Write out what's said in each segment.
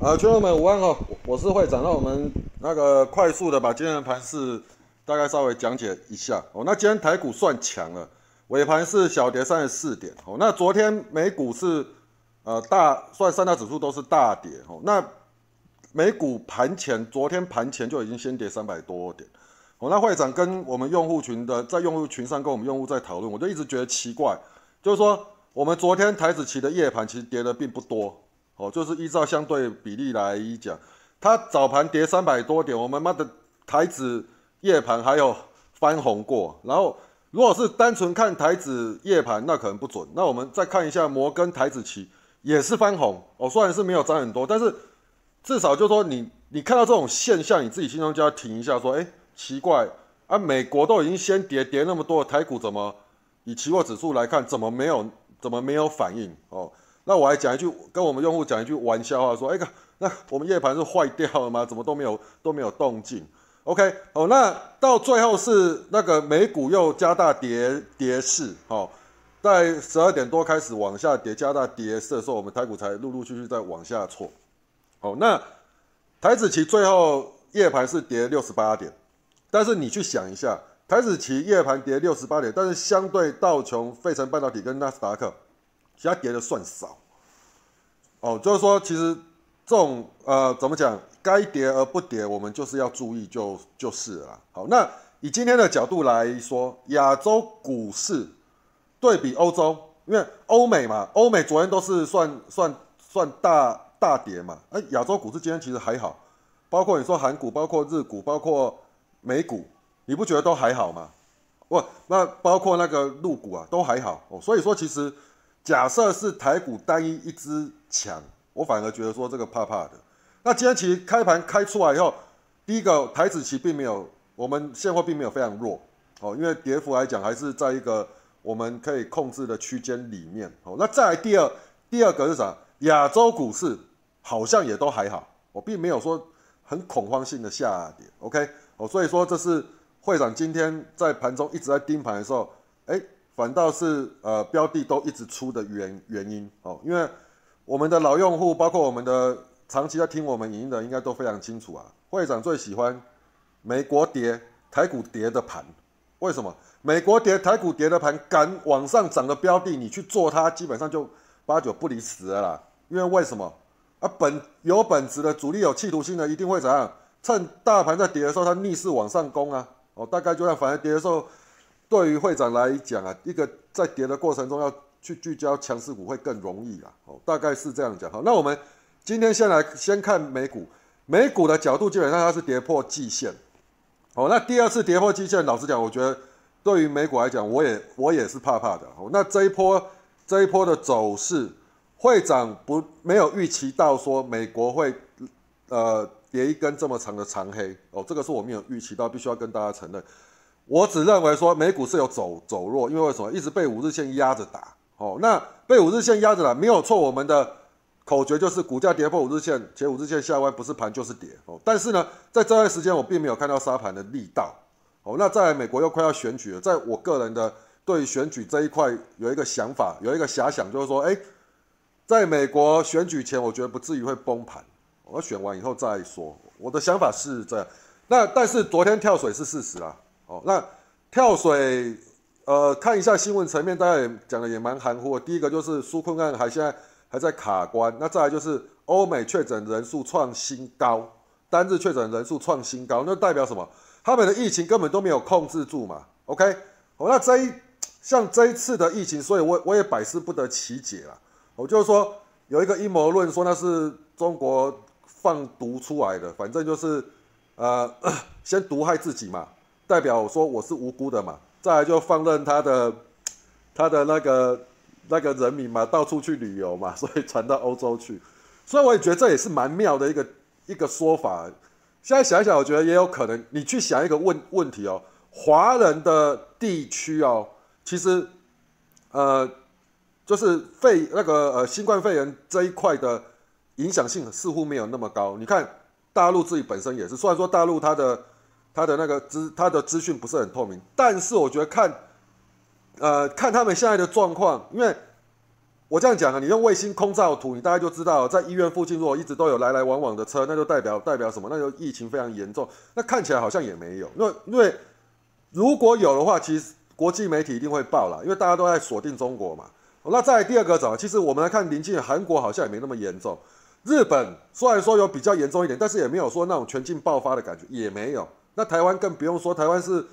啊，群友们午安哈，我是会长，那我们那个快速的把今天的盘势大概稍微讲解一下哦。那今天台股算强了，尾盘是小跌三十四点哦。那昨天美股是呃大，算三大指数都是大跌哦。那美股盘前，昨天盘前就已经先跌三百多点哦。那会长跟我们用户群的在用户群上跟我们用户在讨论，我就一直觉得奇怪，就是说我们昨天台子期的夜盘其实跌的并不多。哦，就是依照相对比例来讲，它早盘跌三百多点，我们妈的台指夜盘还有翻红过。然后，如果是单纯看台指夜盘，那可能不准。那我们再看一下摩根台指期，也是翻红。哦，虽然是没有涨很多，但是至少就说你你看到这种现象，你自己心中就要停一下，说，哎，奇怪啊，美国都已经先跌跌那么多，台股怎么以期货指数来看，怎么没有怎么没有反应？哦。那我还讲一句，跟我们用户讲一句玩笑话，说，哎个，那我们夜盘是坏掉了吗？怎么都没有 都没有动静？OK，哦，那到最后是那个美股又加大跌跌势，哦，在十二点多开始往下跌，加大跌势的时候，我们台股才陆陆续续在往下挫。哦，那台子期最后夜盘是跌六十八点，但是你去想一下，台子期夜盘跌六十八点，但是相对道琼、费城半导体跟纳斯达克。其他跌的算少，哦，就是说，其实这种呃，怎么讲，该跌而不跌，我们就是要注意，就就是了。好，那以今天的角度来说，亚洲股市对比欧洲，因为欧美嘛，欧美昨天都是算算算大大跌嘛，哎，亚洲股市今天其实还好，包括你说韩股，包括日股，包括美股，你不觉得都还好吗？不，那包括那个陆股啊，都还好哦，所以说其实。假设是台股单一一支强，我反而觉得说这个怕怕的。那今天其实开盘开出来以后，第一个台子期并没有，我们现货并没有非常弱哦，因为跌幅来讲还是在一个我们可以控制的区间里面哦。那再来第二，第二个是啥？亚洲股市好像也都还好，我并没有说很恐慌性的下跌。OK，哦，所以说这是会长今天在盘中一直在盯盘的时候，哎。反倒是呃标的都一直出的原原因哦，因为我们的老用户，包括我们的长期在听我们影音的，应该都非常清楚啊。会长最喜欢美国跌、台股跌的盘，为什么？美国跌、台股跌的盘敢往上涨的标的，你去做它，基本上就八九不离十了啦。因为为什么？啊，本有本质的主力有企图心的，一定会怎样？趁大盘在跌的时候，它逆势往上攻啊！哦，大概就像反而跌的时候。对于会长来讲啊，一个在跌的过程中要去聚焦强势股会更容易啊，哦，大概是这样讲。好，那我们今天先来先看美股，美股的角度基本上它是跌破季线，哦，那第二次跌破季线，老实讲，我觉得对于美股来讲，我也我也是怕怕的。哦，那这一波这一波的走势，会长不没有预期到说美国会呃跌一根这么长的长黑，哦，这个是我没有预期到，必须要跟大家承认。我只认为说美股是有走走弱，因为为什么一直被五日线压着打？哦，那被五日线压着打没有错。我们的口诀就是股价跌破五日线，且五日线下弯不是盘就是跌。哦，但是呢，在这段时间我并没有看到杀盘的力道。哦，那在美国又快要选举了，在我个人的对选举这一块有一个想法，有一个遐想，就是说，哎，在美国选举前，我觉得不至于会崩盘。我选完以后再说。我的想法是这样。那但是昨天跳水是事实啊。哦，那跳水，呃，看一下新闻层面，大家也讲的也蛮含糊。第一个就是苏坤案还现在还在卡关，那再来就是欧美确诊人数创新高，单日确诊人数创新高，那代表什么？他们的疫情根本都没有控制住嘛。OK，哦，那这一像这一次的疫情，所以我我也百思不得其解了。我就是说有一个阴谋论说那是中国放毒出来的，反正就是呃 先毒害自己嘛。代表说我是无辜的嘛，再来就放任他的 他的那个那个人民嘛，到处去旅游嘛，所以传到欧洲去，所以我也觉得这也是蛮妙的一个一个说法。现在想一想，我觉得也有可能。你去想一个问问题哦，华人的地区哦，其实呃就是肺那个呃新冠肺炎这一块的影响性似乎没有那么高。你看大陆自己本身也是，虽然说大陆它的。他的那个资，他的资讯不是很透明，但是我觉得看，呃，看他们现在的状况，因为我这样讲啊，你用卫星空照图，你大概就知道，在医院附近如果一直都有来来往往的车，那就代表代表什么？那就疫情非常严重。那看起来好像也没有，因为因为如果有的话，其实国际媒体一定会报了，因为大家都在锁定中国嘛。那再第二个怎么？其实我们来看邻近韩国好像也没那么严重。日本虽然说有比较严重一点，但是也没有说那种全境爆发的感觉，也没有。那台湾更不用说，台湾是。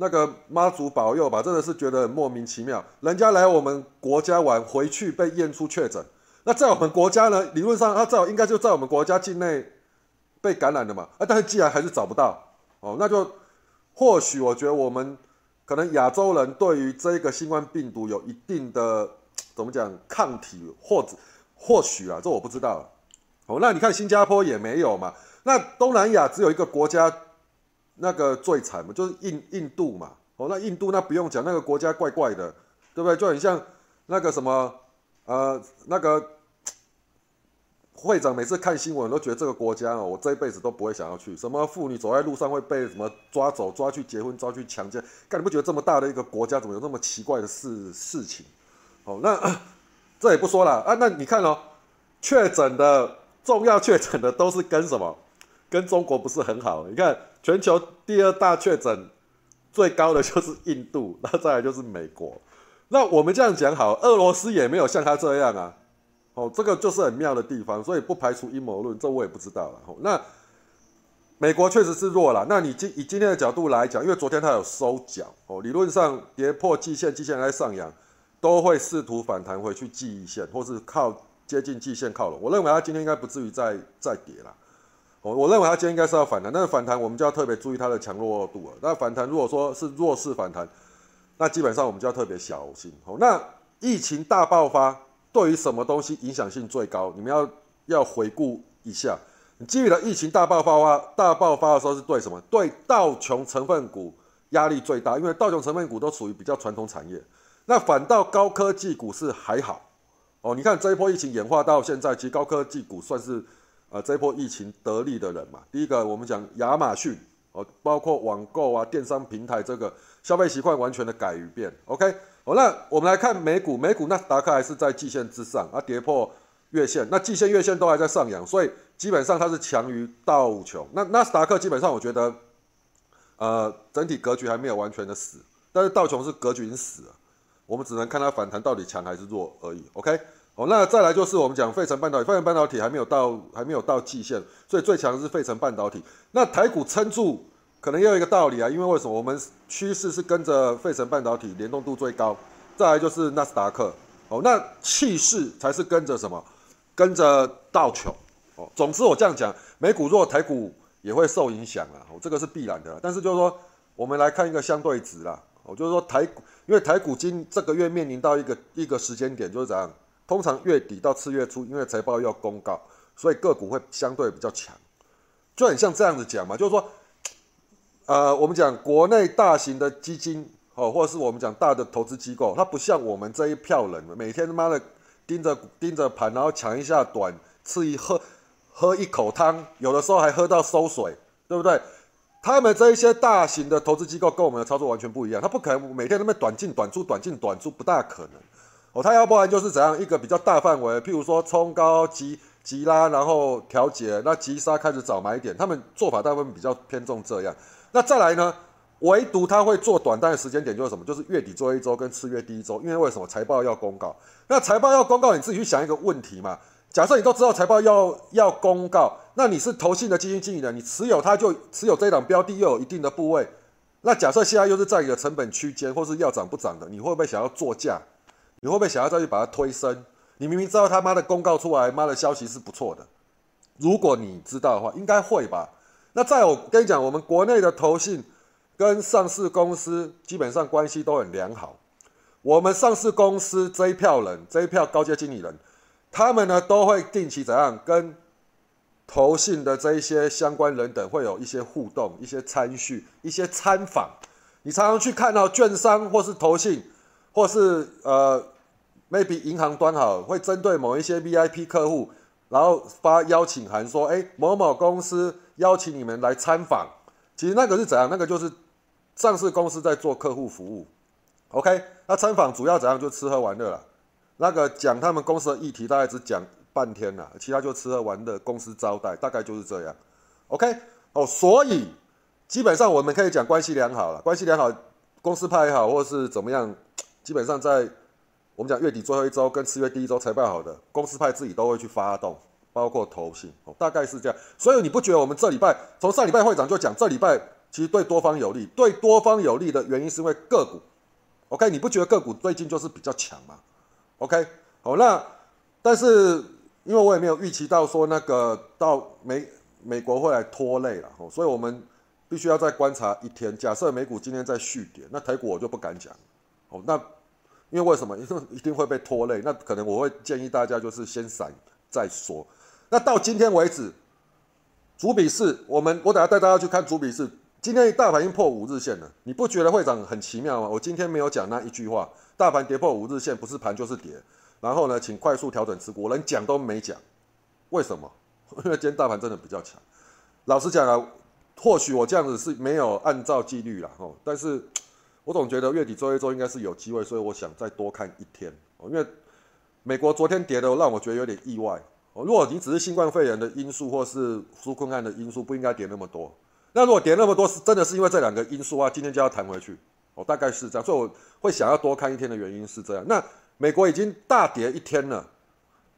那个妈祖保佑吧，真的是觉得很莫名其妙。人家来我们国家玩，回去被验出确诊。那在我们国家呢？理论上他在应该就在我们国家境内被感染的嘛。啊，但是既然还是找不到，哦，那就或许我觉得我们可能亚洲人对于这个新冠病毒有一定的怎么讲抗体，或者或许啊，这我不知道。哦，那你看新加坡也没有嘛。那东南亚只有一个国家。那个最惨嘛，就是印印度嘛，哦，那印度那不用讲，那个国家怪怪的，对不对？就很像那个什么，呃，那个会长每次看新闻都觉得这个国家哦，我这一辈子都不会想要去。什么妇女走在路上会被什么抓走、抓去结婚、抓去强奸？干你不觉得这么大的一个国家，怎么有那么奇怪的事事情？哦，那 这也不说了啊，那你看哦，确诊的重要确诊的都是跟什么？跟中国不是很好，你看全球第二大确诊最高的就是印度，那再来就是美国。那我们这样讲好，俄罗斯也没有像他这样啊。哦，这个就是很妙的地方，所以不排除阴谋论，这我也不知道了。那美国确实是弱了。那你今以今天的角度来讲，因为昨天它有收脚哦，理论上跌破季线，季线在上扬，都会试图反弹回去季线，或是靠接近季线靠拢。我认为它今天应该不至于再再跌了。我我认为它今天应该是要反弹，但是反弹我们就要特别注意它的强弱度了。那反弹如果说是弱势反弹，那基本上我们就要特别小心。哦，那疫情大爆发对于什么东西影响性最高？你们要要回顾一下。你记得疫情大爆发大爆发的时候是对什么？对道琼成分股压力最大，因为道琼成分股都属于比较传统产业。那反倒高科技股是还好。哦，你看这一波疫情演化到现在，其实高科技股算是。啊，这波疫情得利的人嘛，第一个我们讲亚马逊哦，包括网购啊、电商平台这个消费习惯完全的改变。OK，好，那我们来看美股，美股纳斯达克还是在季线之上，啊，跌破月线，那季线、月线都还在上扬，所以基本上它是强于道琼。那纳斯达克基本上我觉得，呃，整体格局还没有完全的死，但是道琼是格局已经死了，我们只能看它反弹到底强还是弱而已。OK。哦，那再来就是我们讲费城半导体，费城半导体还没有到还没有到季线，所以最强是费城半导体。那台股撑住，可能也有一个道理啊，因为为什么？我们趋势是跟着费城半导体联动度最高，再来就是纳斯达克。哦，那气势才是跟着什么？跟着道琼。哦，总之我这样讲，美股弱，台股也会受影响啊，哦，这个是必然的。但是就是说，我们来看一个相对值啦。哦，就是说台股，因为台股今这个月面临到一个一个时间点，就是怎样？通常月底到次月初，因为财报要公告，所以个股会相对比较强，就很像这样子讲嘛，就是说，呃，我们讲国内大型的基金哦，或者是我们讲大的投资机构，它不像我们这一票人，每天他妈的盯着盯着盘，然后抢一下短，吃一喝喝一口汤，有的时候还喝到馊水，对不对？他们这一些大型的投资机构跟我们的操作完全不一样，他不可能每天那么短进短出，短进短出，不大可能。哦，它要不然就是怎样一个比较大范围，譬如说冲高急急拉，然后调节，那急杀开始找买点，他们做法大部分比较偏重这样。那再来呢，唯独他会做短单的时间点就是什么？就是月底做一周跟次月第一周，因为为什么财报要公告？那财报要公告，你自己去想一个问题嘛。假设你都知道财报要要公告，那你是投信的基金经理人，你持有它就持有这档标的又有一定的部位，那假设现在又是在一个成本区间，或是要涨不涨的，你会不会想要做价？你会不会想要再去把它推升？你明明知道他妈的公告出来，妈的消息是不错的。如果你知道的话，应该会吧？那在我跟你讲，我们国内的投信跟上市公司基本上关系都很良好。我们上市公司这一票人，这一票高阶经理人，他们呢都会定期怎样跟投信的这一些相关人等会有一些互动、一些参叙、一些参访。你常常去看到券商或是投信。或是呃，maybe 银行端好会针对某一些 VIP 客户，然后发邀请函说，哎，某某公司邀请你们来参访。其实那个是怎样？那个就是上市公司在做客户服务。OK，那参访主要怎样？就吃喝玩乐了。那个讲他们公司的议题，大概只讲半天了，其他就吃喝玩乐，公司招待，大概就是这样。OK，哦，所以基本上我们可以讲关系良好了，关系良好，公司派也好，或是怎么样，基本上在我们讲月底最后一周跟四月第一周财报好的公司派自己都会去发动，包括投信，哦，大概是这样。所以你不觉得我们这礼拜从上礼拜会长就讲，这礼拜其实对多方有利，对多方有利的原因是因为个股。OK，你不觉得个股最近就是比较强吗？OK，好，那但是因为我也没有预期到说那个到美美国会来拖累了，哦，所以我们必须要再观察一天。假设美股今天在续跌，那台股我就不敢讲，哦，那因为为什么？因 为一定会被拖累，那可能我会建议大家就是先闪再说。那到今天为止，主笔是我们我等下带大家去看主笔是。今天大盘已经破五日线了，你不觉得会长很奇妙吗？我今天没有讲那一句话，大盘跌破五日线不是盘就是跌。然后呢，请快速调整持股，我连讲都没讲，为什么？因为今天大盘真的比较强。老实讲啊，或许我这样子是没有按照纪律啦，哦，但是我总觉得月底周一周应该是有机会，所以我想再多看一天哦。因为美国昨天跌的让我觉得有点意外哦。如果你只是新冠肺炎的因素或是纾困案的因素，不应该跌那么多。那如果跌那么多，是真的是因为这两个因素啊？今天就要弹回去，哦，大概是这样，所以我会想要多看一天的原因是这样。那美国已经大跌一天了，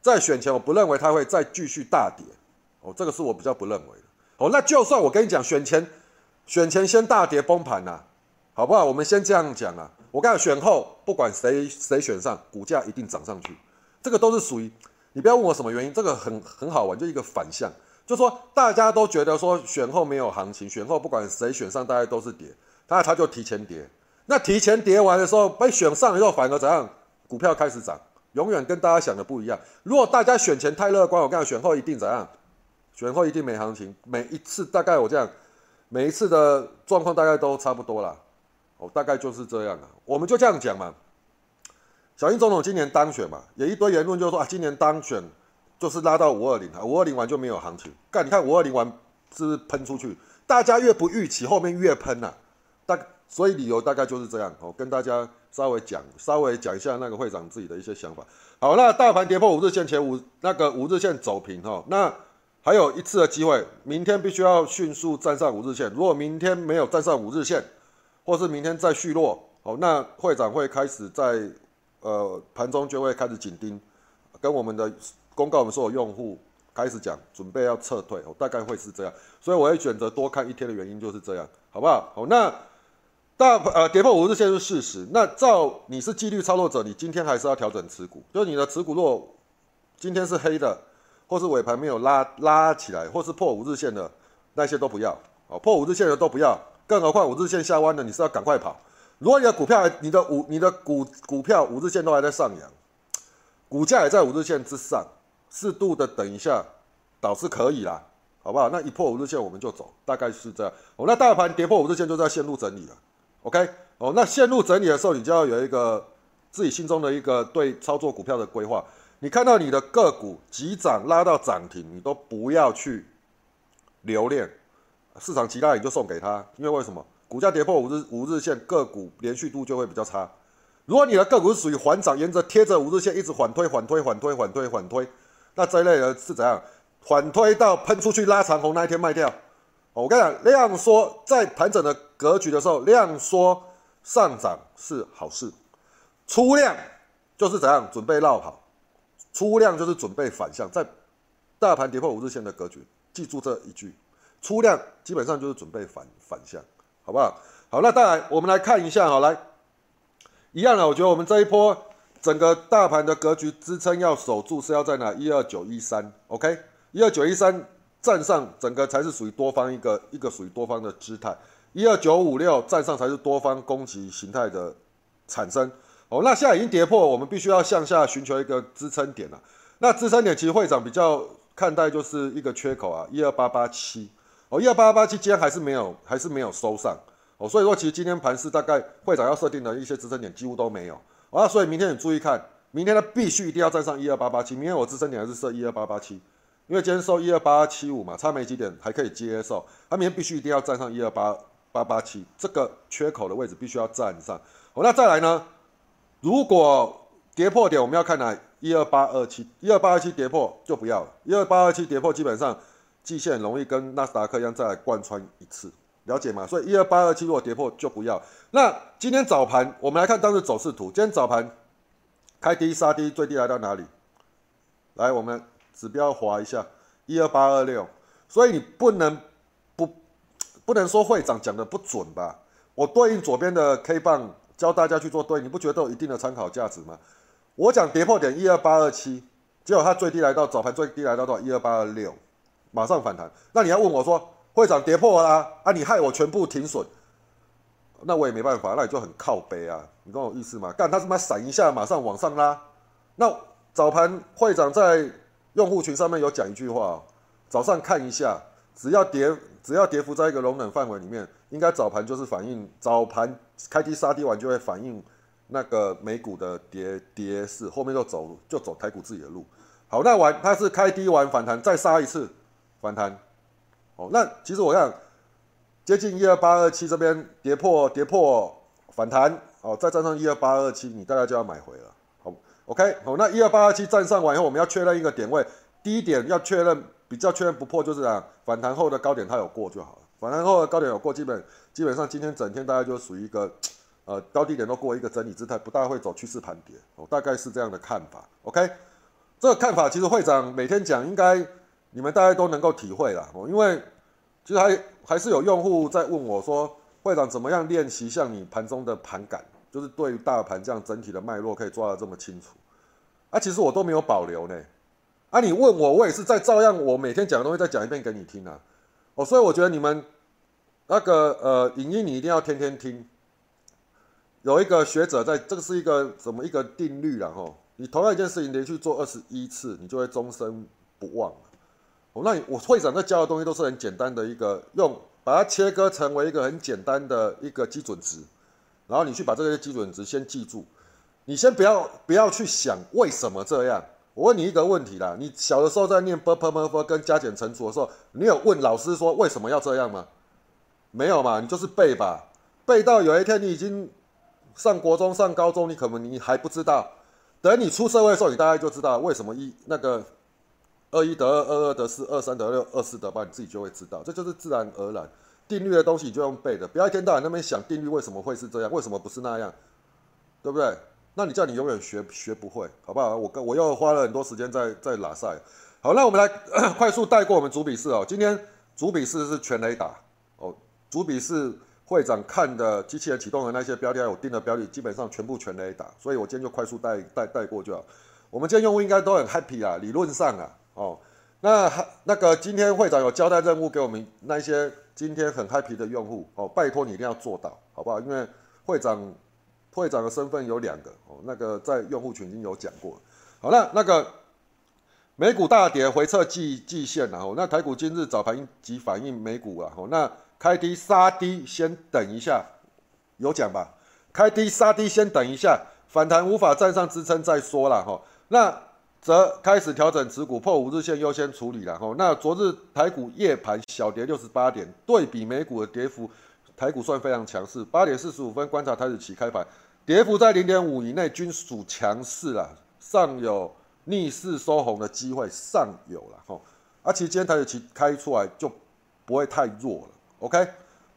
在选前我不认为它会再继续大跌，哦，这个是我比较不认为的。哦，那就算我跟你讲选前，选前先大跌崩盘呐，好不好？我们先这样讲啊。我讲选后不管谁谁选上，股价一定涨上去，这个都是属于你不要问我什么原因，这个很很好玩，就一个反向。就说大家都觉得说选后没有行情，选后不管谁选上，大家都是跌，那他就提前跌。那提前跌完的时候被选上以后，反而怎样？股票开始涨，永远跟大家想的不一样。如果大家选前太乐观，我跟你讲，选后一定怎样？选后一定没行情。每一次大概我这样，每一次的状况大概都差不多啦。哦，大概就是这样啊。我们就这样讲嘛。小英总统今年当选嘛，有一堆言论就说啊，今年当选。就是拉到五二零啊，五二零完就没有行情。干，你看五二零完是不是喷出去？大家越不预期，后面越喷呐。大所以理由大概就是这样。我跟大家稍微讲，稍微讲一下那个会长自己的一些想法。好，那大盘跌破五日线前五那个五日线走平哈，那还有一次的机会，明天必须要迅速站上五日线。如果明天没有站上五日线，或是明天再续落，好，那会长会开始在呃盘中就会开始紧盯，跟我们的。公告我们所有用户开始讲，准备要撤退，哦，大概会是这样，所以我会选择多看一天的原因就是这样，好不好？好，那大呃跌破五日线是事实，那照你是纪律操作者，你今天还是要调整持股，就是你的持股如果今天是黑的，或是尾盘没有拉拉起来，或是破五日线的那些都不要，哦，破五日线的都不要，更何况五日线下弯的你是要赶快跑，如果你的股票你的五你的股股票五日线都还在上扬，股价也在五日线之上。适度的等一下，倒是可以啦，好不好？那一破五日线我们就走，大概是这样。哦，那大盘跌破五日线就在线路整理了，OK？哦，那线路整理的时候，你就要有一个自己心中的一个对操作股票的规划。你看到你的个股急涨拉到涨停，你都不要去留恋，市场其他你就送给他，因为为什么？股价跌破五日五日线，个股连续度就会比较差。如果你的个股是属于缓涨，沿着贴着五日线一直缓推、缓推、缓推、缓推、缓推。那这一类的是怎样反推到喷出去拉长红那一天卖掉？我跟你讲，量缩在盘整的格局的时候，量缩上涨是好事，出量就是怎样准备绕跑，出量就是准备反向，在大盘跌破五日线的格局，记住这一句，出量基本上就是准备反反向，好不好？好，那当然我们来看一下，好来，一样的，我觉得我们这一波。整个大盘的格局支撑要守住是要在哪？一二九一三，OK，一二九一三站上，整个才是属于多方一个一个属于多方的姿态。一二九五六站上才是多方攻击形态的产生。哦，那现在已经跌破，我们必须要向下寻求一个支撑点了。那支撑点其实会长比较看待就是一个缺口啊，一二八八七。哦，一二八八七今天还是没有还是没有收上。哦，所以说其实今天盘市大概会长要设定的一些支撑点几乎都没有。啊，所以明天你注意看，明天它必须一定要站上一二八八七。明天我支撑点还是设一二八八七，因为今天收一二八七五嘛，差没几点还可以接受。它明天必须一定要站上一二八八八七，这个缺口的位置必须要站上。好，那再来呢？如果跌破点我们要看哪？一二八二七，一二八二七跌破就不要了。一二八二七跌破，基本上季线容易跟纳斯达克一样再来贯穿一次，了解吗？所以一二八二七如果跌破就不要。那今天早盘我们来看当日走势图，今天早盘开低杀低，最低来到哪里？来，我们指标划一下，一二八二六。所以你不能不不能说会长讲的不准吧？我对应左边的 K 棒教大家去做对，你不觉得有一定的参考价值吗？我讲跌破点一二八二七，结果它最低来到早盘最低来到多少？一二八二六，马上反弹。那你要问我说，会长跌破啦，啊，你害我全部停损，那我也没办法，那你就很靠背啊，你懂我意思吗？干他他妈闪一下，马上往上拉。那早盘会长在用户群上面有讲一句话，早上看一下，只要跌只要跌幅在一个容忍范围里面，应该早盘就是反映早盘开低杀低完就会反映。那个美股的跌跌势，后面就走就走台股自己的路。好，那完它是开低完反弹，再杀一次反弹。哦，那其实我看接近一二八二七这边跌破跌破反弹，哦，再站上一二八二七，你大概就要买回了。好，OK，好，那一二八二七站上完以后，我们要确认一个点位，低点要确认比较确认不破，就是啊反弹后的高点它有过就好了。反弹后的高点有过，基本基本上今天整天大概就属于一个。呃，高低点都过一个整理姿态，不大会走趋势盘跌，哦，大概是这样的看法。OK，这个看法其实会长每天讲，应该你们大家都能够体会了哦。因为其实还还是有用户在问我说，会长怎么样练习像你盘中的盘感，就是对于大盘这样整体的脉络可以抓得这么清楚。啊，其实我都没有保留呢。啊，你问我，我也是在照样我每天讲的东西再讲一遍给你听啊。哦，所以我觉得你们那个呃影音你一定要天天听。有一个学者在这个是一个什么一个定律了哈？你同样一件事情连续做二十一次，你就会终身不忘哦，那我会长在教的东西都是很简单的一个，用把它切割成为一个很简单的一个基准值，然后你去把这些基准值先记住。你先不要不要去想为什么这样。我问你一个问题啦，你小的时候在念 b p m f 跟加减乘除的时候，你有问老师说为什么要这样吗？没有嘛？你就是背吧，背到有一天你已经。上国中、上高中，你可能你还不知道，等你出社会的时候，你大概就知道为什么一那个二一得二，二二得四，二三得六，二四得八，你自己就会知道，这就是自然而然定律的东西，你就用背的，不要一天到晚那边想定律为什么会是这样，为什么不是那样，对不对？那你叫你永远学学不会，好不好？我跟我又花了很多时间在在拉赛。好，那我们来 快速带过我们主笔试哦。今天主笔试是全雷打哦，主笔试。会长看的机器人启动的那些标题，我定的标题，基本上全部全雷打，所以我今天就快速带带带过就好。我们今天用户应该都很 happy 啊，理论上啊，哦，那那个今天会长有交代任务给我们那些今天很 happy 的用户哦，拜托你一定要做到，好不好？因为会长会长的身份有两个哦，那个在用户群已经有讲过。好了，那个美股大跌回撤季季线然后那台股今日早盘即反映美股啊，哦，那。开低杀低，先等一下，有讲吧？开低杀低，先等一下，反弹无法站上支撑再说了哈。那则开始调整持股，破五日线优先处理了吼。那昨日台股夜盘小跌六十八点，对比美股的跌幅，台股算非常强势。八点四十五分观察台指期开盘，跌幅在零点五以内均属强势了，尚有逆势收红的机会，尚有了哈。而其实今天台指期开出来就不会太弱了。OK，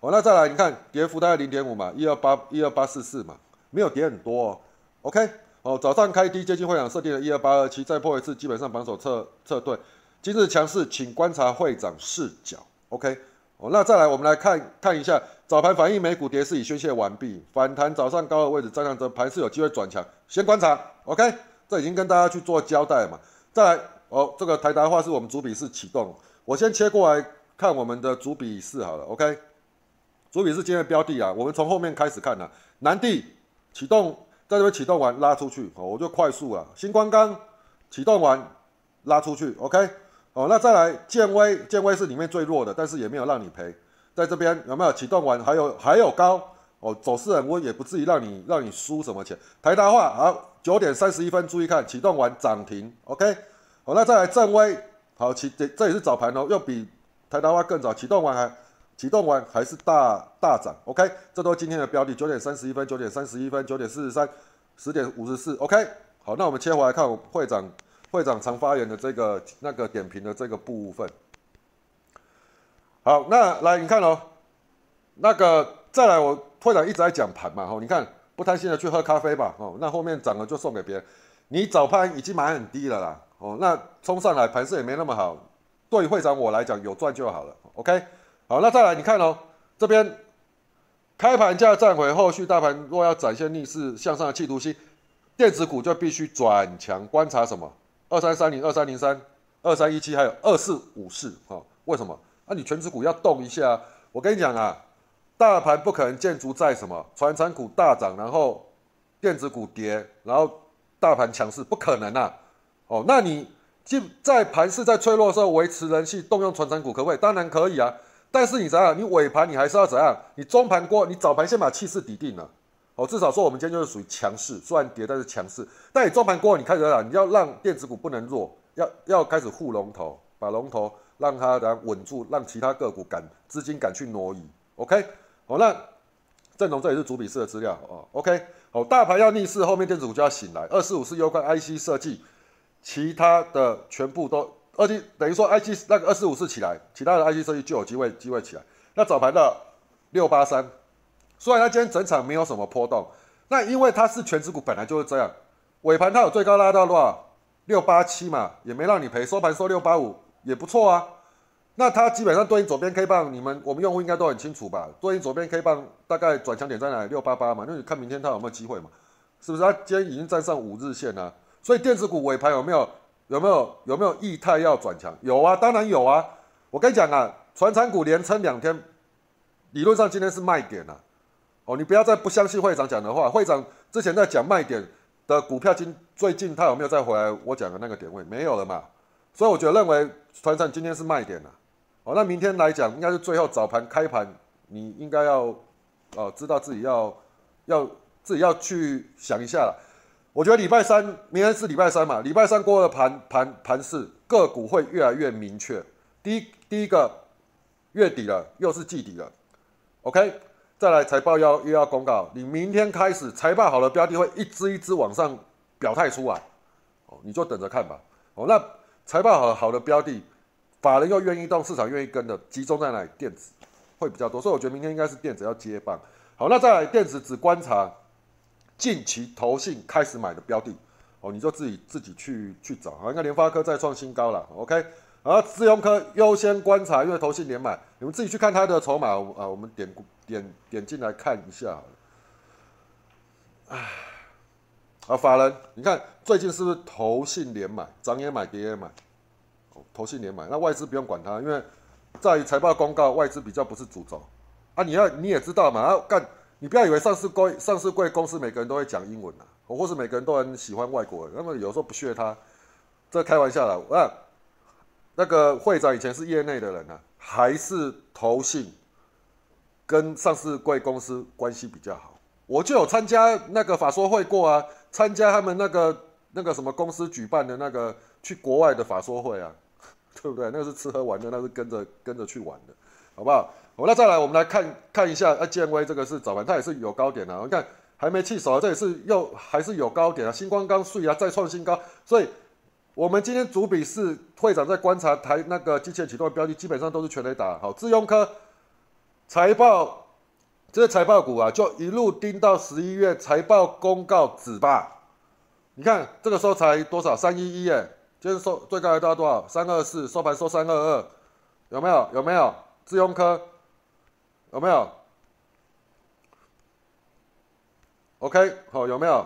好，那再来，你看跌幅大概零点五嘛，一二八一二八四四嘛，没有跌很多哦。OK，哦，早上开低接近会长设定的一二八二七，再破一次，基本上防守撤撤退。今日强势，请观察会长视角。OK，哦，那再来，我们来看看一下早盘反应美股跌势已宣泄完毕，反弹早上高的位置，站上这盘势有机会转强，先观察。OK，这已经跟大家去做交代嘛。再来，哦，这个台达化是我们主笔是启动，我先切过来。看我们的主笔试好了，OK，主笔是今天的标的啊，我们从后面开始看呢。南地启动，在这边启动完拉出去，哦，我就快速啊。星光钢启动完拉出去，OK，哦，那再来建威，建威是里面最弱的，但是也没有让你赔，在这边有没有启动完？还有还有高，哦，走势很温，也不至于让你让你输什么钱。台达化好，九点三十一分注意看，启动完涨停，OK，好，那再来正威，好启这这也是早盘哦，又比。台达化更早启动完还启动完还是大大涨，OK，这都是今天的标的。九点三十一分、九点三十一分、九点四十三、十点五十四，OK，好，那我们切回来看会长会长常发言的这个那个点评的这个部分。好，那来你看哦，那个再来，我会长一直在讲盘嘛，吼，你看不贪心的去喝咖啡吧，哦，那后面涨了就送给别人。你早盘已经买很低了啦，哦，那冲上来盘势也没那么好，对会长我来讲有赚就好了，OK。好，那再来你看哦，这边开盘价站回，后续大盘若要展现逆势向上的企图心，电子股就必须转强。观察什么？二三三零、二三零三、二三一七，还有二四五四，哈，为什么？啊，你全指股要动一下。我跟你讲啊，大盘不可能建筑在什么，传产股大涨，然后电子股跌，然后。大盘强势不可能啊！哦，那你就在盘势在脆弱的时候维持人气，动用传承股可不可以？当然可以啊！但是你怎样？你尾盘你还是要怎样？你中盘过，你早盘先把气势抵定了。哦，至少说我们今天就是属于强势，虽然跌但是强势。但你中盘过，你开始啊，你要让电子股不能弱，要要开始护龙头，把龙头让它然稳住，让其他个股敢资金敢去挪移。OK，好，那郑龙这里是主笔式的资料哦。OK。好，大盘要逆势，后面电子股就要醒来。二四五是优关 IC 设计，其他的全部都二 G 等于说 IC 那个二四五是起来，其他的 IC 设计就有机会机会起来。那早盘的六八三，虽然它今天整场没有什么波动，那因为它是全指股，本来就是这样。尾盘它有最高拉到多少？六八七嘛，也没让你赔，收盘收六八五也不错啊。那它基本上对应左边 K 棒，你们我们用户应该都很清楚吧？对应左边 K 棒大概转强点在哪？六八八嘛，那你看明天它有没有机会嘛？是不是？它今天已经站上五日线了，所以电子股尾盘有没有有没有有没有异态要转强？有啊，当然有啊。我跟你讲啊，船产股连撑两天，理论上今天是卖点啊。哦，你不要再不相信会长讲的话，会长之前在讲卖点的股票，今最近他有没有再回来我讲的那个点位？没有了嘛。所以我觉得认为船产今天是卖点了。哦，那明天来讲，应该是最后早盘开盘，你应该要，哦，知道自己要，要自己要去想一下了。我觉得礼拜三，明天是礼拜三嘛，礼拜三过了盘盘盘市，个股会越来越明确。第一，第一个月底了，又是季底了，OK，再来财报要又要公告，你明天开始财报好的标的会一只一只往上表态出来，哦，你就等着看吧。哦，那财报好好的标的。法人又愿意动，市场愿意跟的，集中在哪里？电子会比较多，所以我觉得明天应该是电子要接棒。好，那再来电子只观察近期投信开始买的标的哦，你就自己自己去去找。好，应该联发科再创新高了，OK。而资融科优先观察，因为投信连买，你们自己去看它的筹码啊。我们点点点进来看一下。好了，啊，法人，你看最近是不是投信连买，涨也买，跌也买？投信连买，那外资不用管它，因为在于财报公告，外资比较不是主轴啊。你要你也知道嘛，要干，你不要以为上市贵上市贵公司每个人都会讲英文呐，或是每个人都很喜欢外国人，那么有时候不屑他，这开玩笑了。啊，那个会长以前是业内的人啊，还是投信跟上市贵公司关系比较好。我就有参加那个法说会过啊，参加他们那个那个什么公司举办的那个去国外的法说会啊。对不对？那个是吃喝玩乐，那是跟着跟着去玩的，好不好？好，那再来，我们来看看一下啊，建威这个是早盘，它也是有高点的。你看还没弃守，这也是又还是有高点啊。星光刚碎啊，再创新高。所以，我们今天主笔是会长在观察台那个机器人启动的标的，基本上都是全雷打。好，智用科财报这些财报股啊，就一路盯到十一月财报公告止吧。你看这个时候才多少？三一一耶。今天收最高来到多少？三二四，收盘收三二二，有没有？有没有？智用科有没有？OK，好，有没有？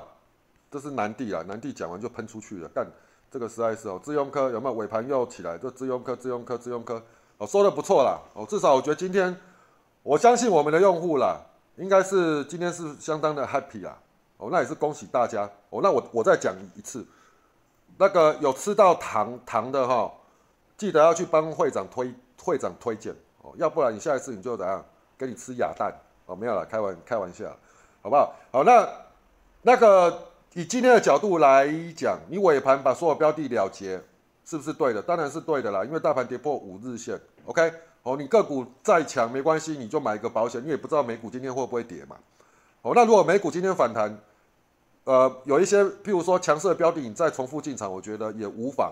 这是南地啊，南地讲完就喷出去了，干这个实在是哦。智用科有没有尾盘又起来？这智用科，智用科，智用科，哦，说的不错啦，哦，至少我觉得今天，我相信我们的用户啦，应该是今天是相当的 happy 啦，哦，那也是恭喜大家，哦，那我我再讲一次。那个有吃到糖糖的哈，记得要去帮会长推会长推荐哦，要不然你下一次你就怎样，给你吃哑蛋哦，没有了，开玩开玩笑，好不好？好，那那个以今天的角度来讲，你尾盘把所有标的了结，是不是对的？当然是对的啦，因为大盘跌破五日线，OK，哦，你个股再强没关系，你就买一个保险，你也不知道美股今天会不会跌嘛，哦，那如果美股今天反弹。呃，有一些譬如说强势的标的，你再重复进场，我觉得也无妨。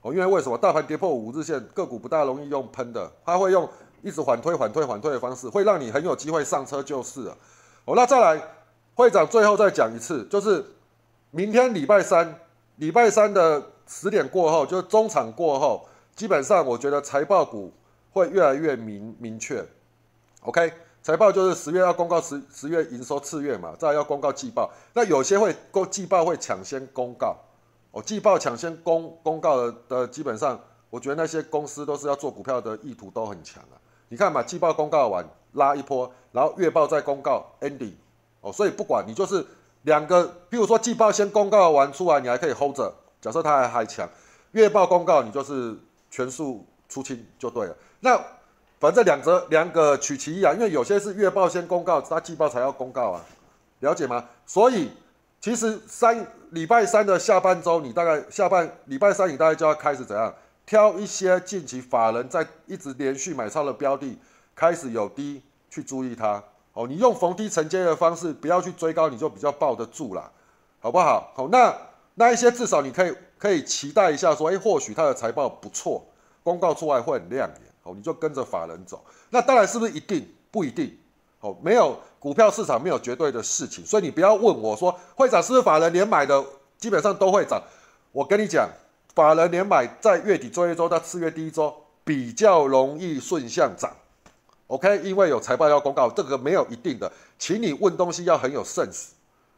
哦，因为为什么大盘跌破五日线，个股不大容易用喷的，它会用一直缓推、缓推、缓推的方式，会让你很有机会上车就是了。哦，那再来，会长最后再讲一次，就是明天礼拜三，礼拜三的十点过后，就是中场过后，基本上我觉得财报股会越来越明明确。OK。财报就是十月要公告十十月营收次月嘛，再要公告季报。那有些会公季报会抢先公告，哦，季报抢先公公告的的基本上，我觉得那些公司都是要做股票的意图都很强啊。你看嘛，季报公告完拉一波，然后月报再公告 ending，哦，所以不管你就是两个，比如说季报先公告完出来，你还可以 hold 着，假设它还还强，月报公告你就是全数出清就对了。那反正两则两个取其一啊，因为有些是月报先公告，它季报才要公告啊，了解吗？所以其实三礼拜三的下半周，你大概下半礼拜三你大概就要开始怎样挑一些近期法人在一直连续买超的标的，开始有低去注意它哦。你用逢低承接的方式，不要去追高，你就比较抱得住啦，好不好？好，那那一些至少你可以可以期待一下，说哎，或许它的财报不错，公告出来会很亮眼。哦，你就跟着法人走，那当然是不是一定不一定？哦，没有股票市场没有绝对的事情，所以你不要问我说会涨是不是法人连买的基本上都会涨。我跟你讲，法人连买在月底最后一周到次月第一周比较容易顺向涨。OK，因为有财报要公告，这个没有一定的，请你问东西要很有 sense。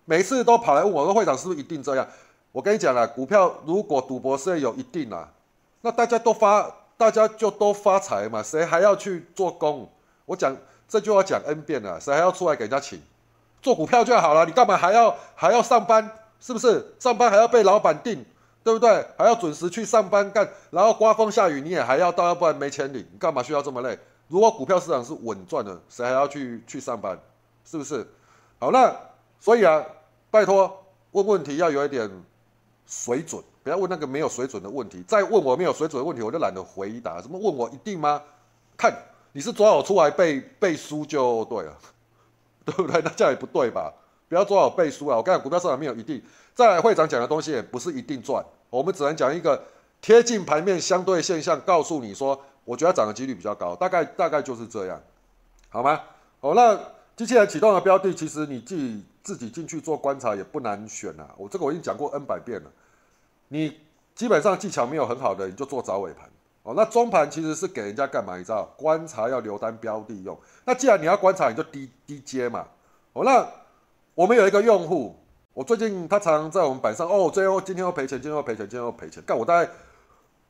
每次都跑来问我说会长是不是一定这样？我跟你讲了，股票如果赌博是有一定啦，那大家都发。大家就都发财嘛，谁还要去做工？我讲这就要讲 N 遍了，谁还要出来给人家请？做股票就好了，你干嘛还要还要上班？是不是？上班还要被老板定，对不对？还要准时去上班干，然后刮风下雨你也还要到，要不然没钱领，你干嘛需要这么累？如果股票市场是稳赚的，谁还要去去上班？是不是？好，那所以啊，拜托问问题要有一点水准。不要问那个没有水准的问题，再问我没有水准的问题，我就懒得回答。什么问我一定吗？看你是抓我出来背背书就对了，对不对？那这样也不对吧？不要抓我背书啊！我讲股票市场没有一定。再来会长讲的东西也不是一定赚，我们只能讲一个贴近盘面相对现象，告诉你说，我觉得涨的几率比较高，大概大概就是这样，好吗？好，那机器人启动的标的，其实你自己自己进去做观察也不难选啊。我这个我已经讲过 N 百遍了。你基本上技巧没有很好的，你就做早尾盘哦。那中盘其实是给人家干嘛？你知道，观察要留单标的用。那既然你要观察，你就低低阶嘛。哦，那我们有一个用户，我最近他常在我们板上哦，最后今天又赔钱，今天又赔钱，今天又赔钱。干我大概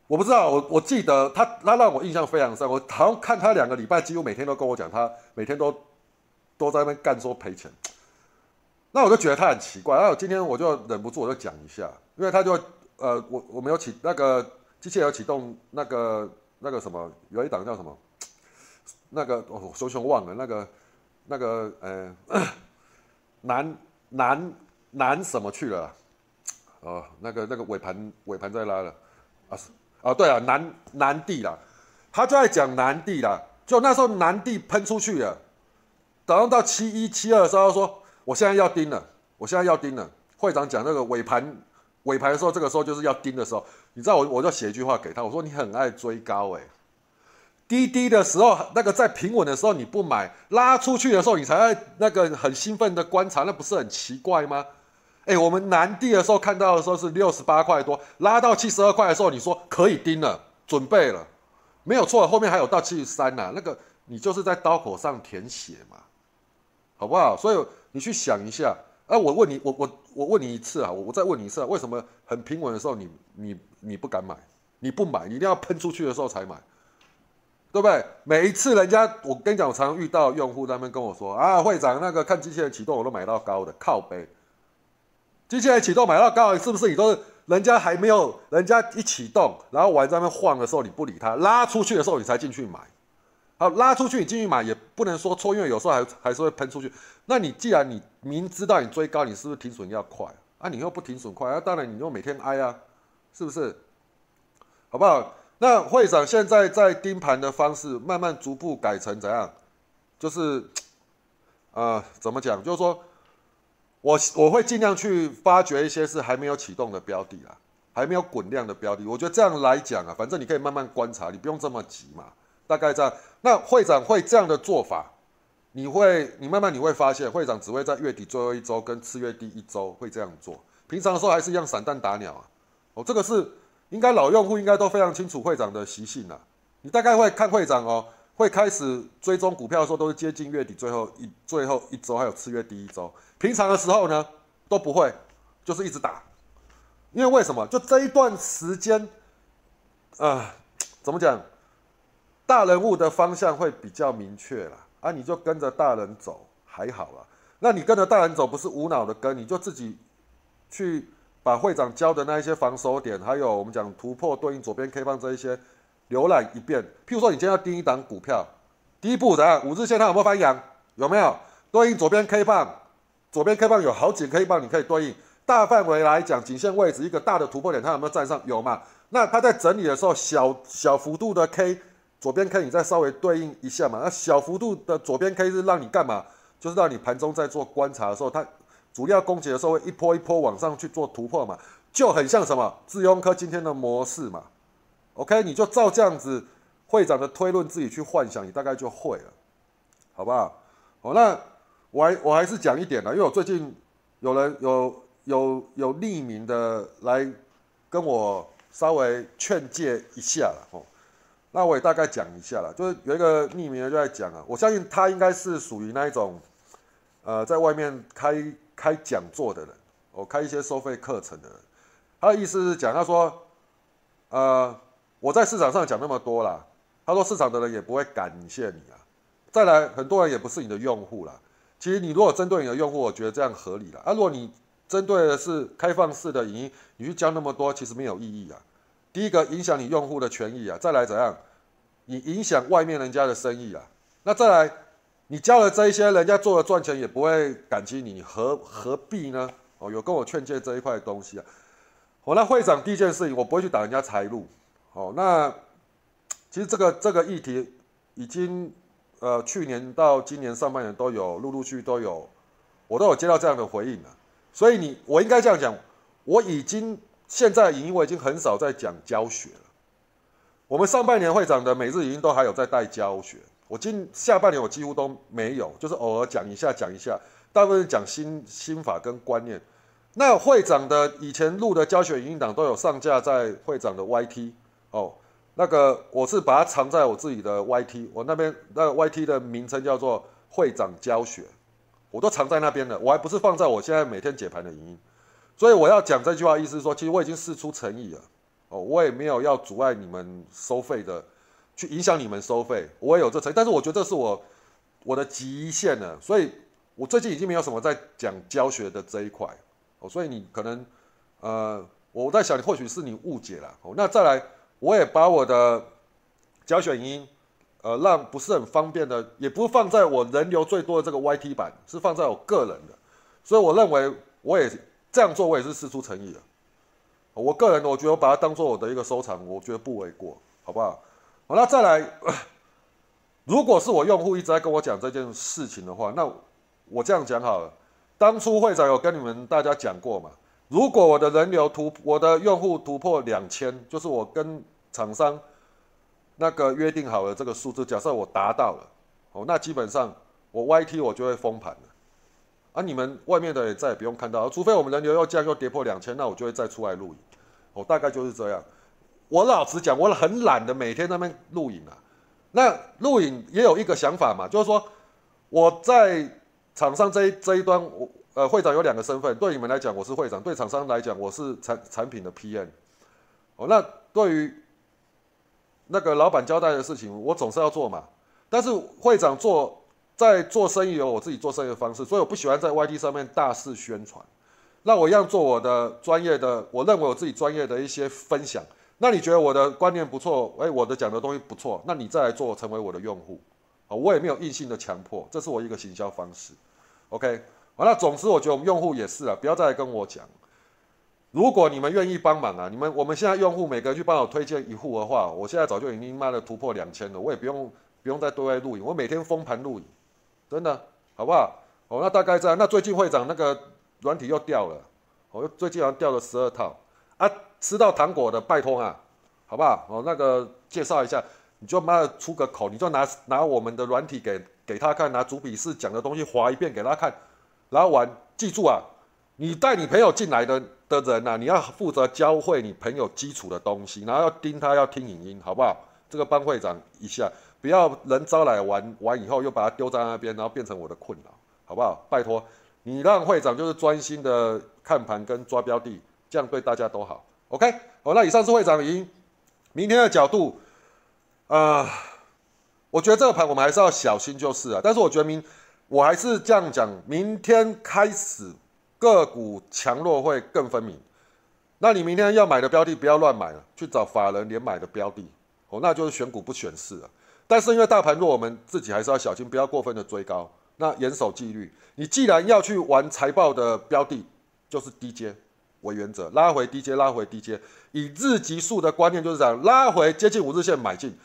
我不知道，我我记得他他让我印象非常深。我好像看他两个礼拜，几乎每天都跟我讲，他每天都都在那边干说赔钱。那我就觉得他很奇怪。然后今天我就忍不住，我就讲一下，因为他就。呃，我我没有启那个机器有启动那个那个什么，有一档叫什么？那个哦，熊熊忘了那个那个呃，男男南什么去了？哦，那个那个尾盘尾盘在拉了啊啊对啊南南地啦，他就在讲南地啦，就那时候南地喷出去了，等到到七一七二的时候说，我现在要盯了，我现在要盯了。会长讲那个尾盘。尾盘的时候，这个时候就是要盯的时候，你知道我我就写一句话给他，我说你很爱追高哎，低低的时候，那个在平稳的时候你不买，拉出去的时候你才那个很兴奋的观察，那不是很奇怪吗？哎，我们南地的时候看到的时候是六十八块多，拉到七十二块的时候，你说可以盯了，准备了，没有错，后面还有到七十三呢，那个你就是在刀口上舔血嘛，好不好？所以你去想一下。哎，我问你，我我我问你一次啊，我我再问你一次，啊为什么很平稳的时候你你你不敢买，你不买，你一定要喷出去的时候才买，对不对？每一次人家，我跟你讲，我常常遇到用户他们跟我说啊，会长那个看机器人启动我都买到高的靠背，机器人启动买到高，是不是你都是人家还没有人家一启动，然后往在那边晃的时候你不理他，拉出去的时候你才进去买。好，拉出去你进去买也不能说错，因为有时候还还是会喷出去。那你既然你明知道你追高，你是不是停损要快啊？你又不停损快，那当然你又每天挨啊，是不是？好不好？那会长现在在盯盘的方式，慢慢逐步改成怎样？就是，呃，怎么讲？就是说，我我会尽量去发掘一些是还没有启动的标的啦，还没有滚量的标的。我觉得这样来讲啊，反正你可以慢慢观察，你不用这么急嘛。大概这样。那会长会这样的做法，你会你慢慢你会发现，会长只会在月底最后一周跟次月第一周会这样做，平常的时候还是一样散弹打鸟啊。哦，这个是应该老用户应该都非常清楚会长的习性啊。你大概会看会长哦。会开始追踪股票的时候，都是接近月底最后一最后一周，还有次月第一周。平常的时候呢，都不会，就是一直打。因为为什么？就这一段时间，啊，怎么讲？大人物的方向会比较明确了啊，你就跟着大人走，还好了。那你跟着大人走，不是无脑的跟，你就自己去把会长教的那一些防守点，还有我们讲突破对应左边 K 棒这一些。浏览一遍，譬如说你今天要盯一档股票，第一步怎样？五日线它有没有翻阳？有没有对应左边 K 棒？左边 K 棒有好几个 K 棒，你可以对应大范围来讲，颈线位置一个大的突破点，它有没有站上？有嘛？那它在整理的时候，小小幅度的 K，左边 K 你再稍微对应一下嘛？那小幅度的左边 K 是让你干嘛？就是让你盘中在做观察的时候，它主力要攻击的时候会一波一波往上去做突破嘛？就很像什么？智庸科今天的模式嘛？OK，你就照这样子会长的推论自己去幻想，你大概就会了，好不好？好，那我还我还是讲一点呢，因为我最近有人有有有匿名的来跟我稍微劝诫一下了哦，那我也大概讲一下了，就是有一个匿名的就在讲啊，我相信他应该是属于那一种呃在外面开开讲座的人，我开一些收费课程的人，他的意思是讲，他说呃。我在市场上讲那么多啦，他说市场的人也不会感谢你啊。再来，很多人也不是你的用户啦。其实你如果针对你的用户，我觉得这样合理了。啊，如果你针对的是开放式的影音，你去教那么多，其实没有意义啊。第一个影响你用户的权益啊，再来怎样？你影响外面人家的生意啊。那再来，你教了这一些，人家做了赚钱也不会感激你，何何必呢？哦，有跟我劝诫这一块东西啊。我那会长第一件事情，我不会去打人家财路。哦，那其实这个这个议题已经呃去年到今年上半年都有陆陆续都有，我都有接到这样的回应了。所以你我应该这样讲，我已经现在已经我已经很少在讲教学了。我们上半年会长的每日已经都还有在带教学，我今下半年我几乎都没有，就是偶尔讲一下讲一下，大部分讲心心法跟观念。那会长的以前录的教学影音档都有上架在会长的 YT。哦，那个我是把它藏在我自己的 YT，我那边那个 YT 的名称叫做会长教学，我都藏在那边的，我还不是放在我现在每天解盘的影音，所以我要讲这句话，意思是说，其实我已经试出诚意了，哦，我也没有要阻碍你们收费的，去影响你们收费，我也有这诚意，但是我觉得这是我我的极限了，所以我最近已经没有什么在讲教学的这一块，哦，所以你可能呃，我在想，你或许是你误解了，哦，那再来。我也把我的教学音，呃，让不是很方便的，也不放在我人流最多的这个 YT 版，是放在我个人的，所以我认为我也这样做，我也是事出诚意的。我个人，我觉得我把它当做我的一个收藏，我觉得不为过，好不好？好，那再来，如果是我用户一直在跟我讲这件事情的话，那我这样讲好了，当初会长有跟你们大家讲过嘛？如果我的人流突我的用户突破两千，就是我跟厂商那个约定好了这个数字，假设我达到了，哦，那基本上我 YT 我就会封盘了，啊，你们外面的也再也不用看到，除非我们人流又降又跌破两千，那我就会再出来录影，哦，大概就是这样。我老实讲，我很懒的每天那边录影啊，那录影也有一个想法嘛，就是说我在厂商这一这一端我。呃，会长有两个身份，对你们来讲我是会长，对厂商来讲我是产产品的 PM。哦，那对于那个老板交代的事情，我总是要做嘛。但是会长做在做生意有我自己做生意的方式，所以我不喜欢在 YT 上面大肆宣传。那我一样做我的专业的，我认为我自己专业的一些分享。那你觉得我的观念不错，哎，我的讲的东西不错，那你再来做成为我的用户。啊，我也没有硬性的强迫，这是我一个行销方式。OK。好，那总之我觉得我们用户也是啊，不要再跟我讲。如果你们愿意帮忙啊，你们我们现在用户每个人去帮我推荐一户的话，我现在早就已经卖了突破两千了，我也不用不用再对外录影，我每天封盘录影，真的好不好？哦，那大概这样。那最近会长那个软体又掉了，我又最近好像掉了十二套啊，吃到糖果的拜托啊，好不好？哦，那个介绍一下，你就妈的出个口，你就拿拿我们的软体给给他看，拿主笔试讲的东西划一遍给他看，然后玩，记住啊，你带你朋友进来的的人呐，你要负责教会你朋友基础的东西，然后要盯他要听影音，好不好？这个班会长一下，不要人招来玩完以后又把他丢在那边，然后变成我的困扰，好不好？拜托。你让会长就是专心的看盘跟抓标的，这样对大家都好。OK，好，那以上是会长赢。明天的角度，啊，我觉得这个盘我们还是要小心就是啊。但是我觉得明，我还是这样讲，明天开始个股强弱会更分明。那你明天要买的标的不要乱买了，去找法人连买的标的，哦，那就是选股不选市了。但是因为大盘弱，我们自己还是要小心，不要过分的追高。那严守纪律，你既然要去玩财报的标的，就是低阶为原则，拉回低阶，拉回低阶，以日级数的观念就是讲拉回接近五日线买进。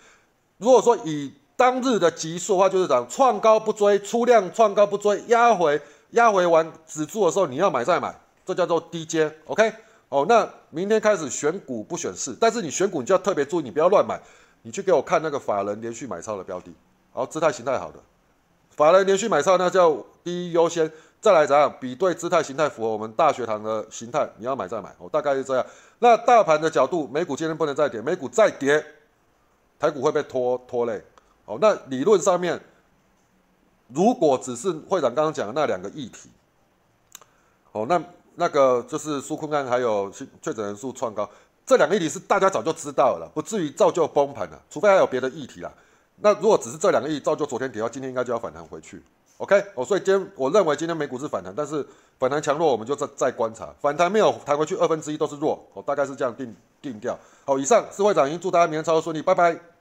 如果说以当日的急速的话，就是讲创高不追，出量创高不追，压回压回完止住的时候你要买再买，这叫做低阶。OK，哦，那明天开始选股不选市，但是你选股你就要特别注意，你不要乱买，你去给我看那个法人连续买超的标的，好，姿态形态好的。法人连续买超，那叫第一优先，再来怎样比对姿态形态符合我们大学堂的形态，你要买再买，哦，大概是这样。那大盘的角度，美股今天不能再跌，美股再跌，台股会被拖拖累。哦，那理论上面，如果只是会长刚刚讲的那两个议题，哦，那那个就是苏坤安还有确诊人数创高，这两个议题是大家早就知道了，不至于造就崩盘了，除非还有别的议题啦。那如果只是这两个亿造就昨天跌到今天应该就要反弹回去，OK？哦，所以今天我认为今天美股是反弹，但是反弹强弱我们就再再观察，反弹没有弹回去二分之一都是弱，哦，大概是这样定定调。好，以上是会长，已经祝大家明天操作顺利，拜拜。